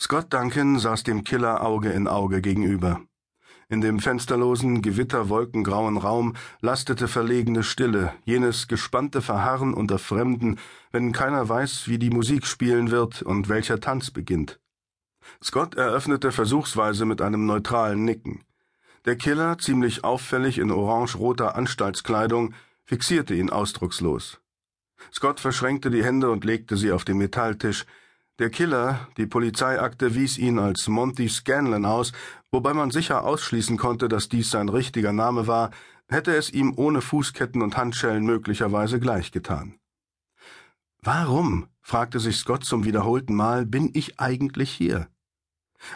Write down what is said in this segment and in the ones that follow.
Scott Duncan saß dem Killer Auge in Auge gegenüber. In dem fensterlosen, gewitterwolkengrauen Raum lastete verlegene Stille, jenes gespannte Verharren unter Fremden, wenn keiner weiß, wie die Musik spielen wird und welcher Tanz beginnt. Scott eröffnete versuchsweise mit einem neutralen Nicken. Der Killer, ziemlich auffällig in orange-roter Anstaltskleidung, fixierte ihn ausdruckslos. Scott verschränkte die Hände und legte sie auf den Metalltisch, der Killer, die Polizeiakte wies ihn als Monty Scanlon aus, wobei man sicher ausschließen konnte, dass dies sein richtiger Name war, hätte es ihm ohne Fußketten und Handschellen möglicherweise gleichgetan. Warum, fragte sich Scott zum wiederholten Mal, bin ich eigentlich hier?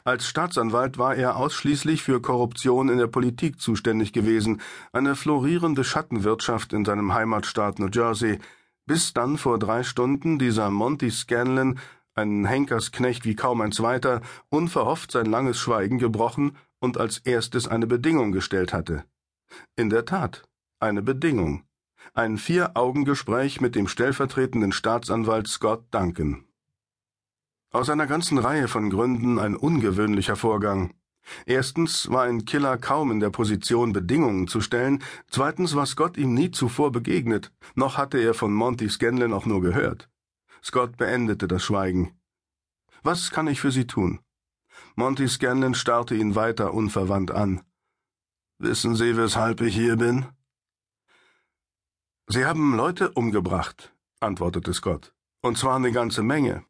Als Staatsanwalt war er ausschließlich für Korruption in der Politik zuständig gewesen, eine florierende Schattenwirtschaft in seinem Heimatstaat New Jersey, bis dann vor drei Stunden dieser Monty Scanlon ein Henkersknecht wie kaum ein zweiter, unverhofft sein langes Schweigen gebrochen und als erstes eine Bedingung gestellt hatte. In der Tat, eine Bedingung. Ein Vier-Augen-Gespräch mit dem stellvertretenden Staatsanwalt Scott Duncan. Aus einer ganzen Reihe von Gründen ein ungewöhnlicher Vorgang. Erstens war ein Killer kaum in der Position, Bedingungen zu stellen, zweitens war Scott ihm nie zuvor begegnet, noch hatte er von Monty Scanlon auch nur gehört. Scott beendete das Schweigen. Was kann ich für Sie tun? Monty Scanlon starrte ihn weiter unverwandt an. Wissen Sie, weshalb ich hier bin? Sie haben Leute umgebracht, antwortete Scott, und zwar eine ganze Menge.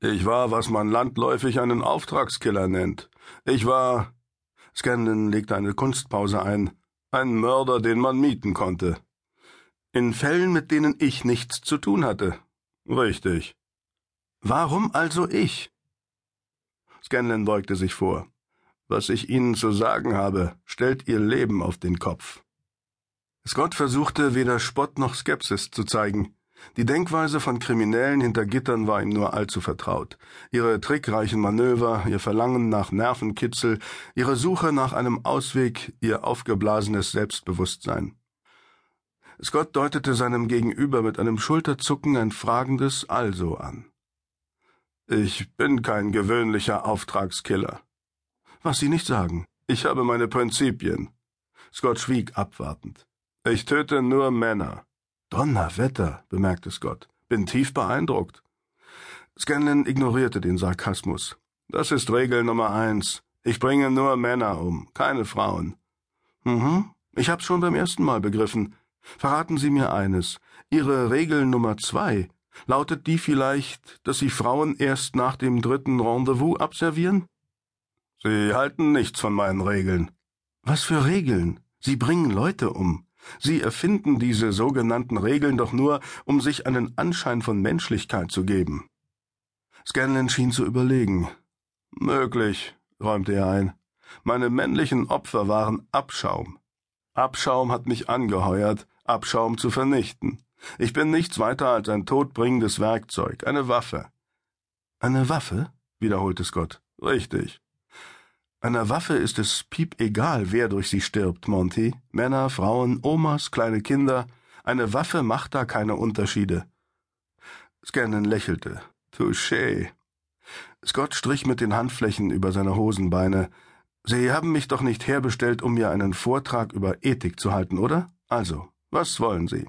Ich war, was man landläufig einen Auftragskiller nennt. Ich war. Scanlon legte eine Kunstpause ein. Ein Mörder, den man mieten konnte. In Fällen, mit denen ich nichts zu tun hatte. Richtig. Warum also ich? Scanlon beugte sich vor. Was ich Ihnen zu sagen habe, stellt Ihr Leben auf den Kopf. Scott versuchte weder Spott noch Skepsis zu zeigen. Die Denkweise von Kriminellen hinter Gittern war ihm nur allzu vertraut. Ihre trickreichen Manöver, ihr Verlangen nach Nervenkitzel, ihre Suche nach einem Ausweg, ihr aufgeblasenes Selbstbewusstsein. Scott deutete seinem Gegenüber mit einem Schulterzucken ein fragendes Also an. Ich bin kein gewöhnlicher Auftragskiller. Was Sie nicht sagen. Ich habe meine Prinzipien. Scott schwieg abwartend. Ich töte nur Männer. Donnerwetter, bemerkte Scott. Bin tief beeindruckt. Scanlon ignorierte den Sarkasmus. Das ist Regel Nummer eins. Ich bringe nur Männer um, keine Frauen. Mhm, ich hab's schon beim ersten Mal begriffen. Verraten Sie mir eines. Ihre Regel Nummer zwei, lautet die vielleicht, dass Sie Frauen erst nach dem dritten Rendezvous abservieren? Sie halten nichts von meinen Regeln. Was für Regeln? Sie bringen Leute um. Sie erfinden diese sogenannten Regeln doch nur, um sich einen Anschein von Menschlichkeit zu geben. Scanlon schien zu überlegen. Möglich, räumte er ein. Meine männlichen Opfer waren Abschaum. Abschaum hat mich angeheuert, Abschaum zu vernichten. Ich bin nichts weiter als ein todbringendes Werkzeug, eine Waffe. Eine Waffe? wiederholte Scott. Richtig. Einer Waffe ist es piep egal, wer durch sie stirbt, Monty. Männer, Frauen, Omas, kleine Kinder. Eine Waffe macht da keine Unterschiede. Scannon lächelte. Touché. Scott strich mit den Handflächen über seine Hosenbeine. Sie haben mich doch nicht herbestellt, um mir einen Vortrag über Ethik zu halten, oder? Also, was wollen Sie?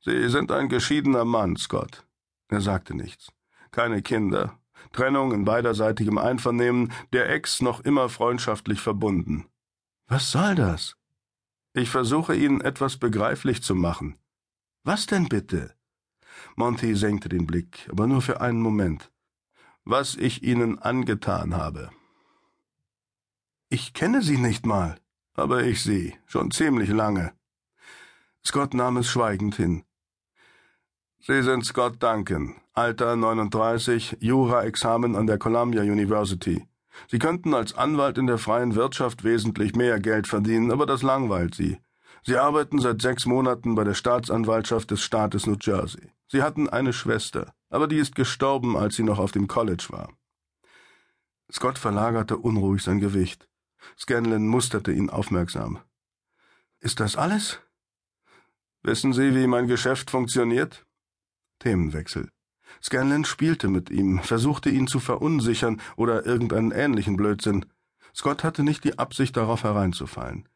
Sie sind ein geschiedener Mann, Scott. Er sagte nichts. Keine Kinder. Trennung in beiderseitigem Einvernehmen, der Ex noch immer freundschaftlich verbunden. Was soll das? Ich versuche Ihnen etwas begreiflich zu machen. Was denn bitte? Monty senkte den Blick, aber nur für einen Moment. Was ich Ihnen angetan habe. Ich kenne Sie nicht mal, aber ich Sie, schon ziemlich lange. Scott nahm es schweigend hin. Sie sind Scott Duncan, Alter 39, Jura-Examen an der Columbia University. Sie könnten als Anwalt in der freien Wirtschaft wesentlich mehr Geld verdienen, aber das langweilt Sie. Sie arbeiten seit sechs Monaten bei der Staatsanwaltschaft des Staates New Jersey. Sie hatten eine Schwester, aber die ist gestorben, als sie noch auf dem College war. Scott verlagerte unruhig sein Gewicht. Scanlon musterte ihn aufmerksam. Ist das alles? Wissen Sie, wie mein Geschäft funktioniert? Themenwechsel. Scanlon spielte mit ihm, versuchte ihn zu verunsichern oder irgendeinen ähnlichen Blödsinn. Scott hatte nicht die Absicht, darauf hereinzufallen.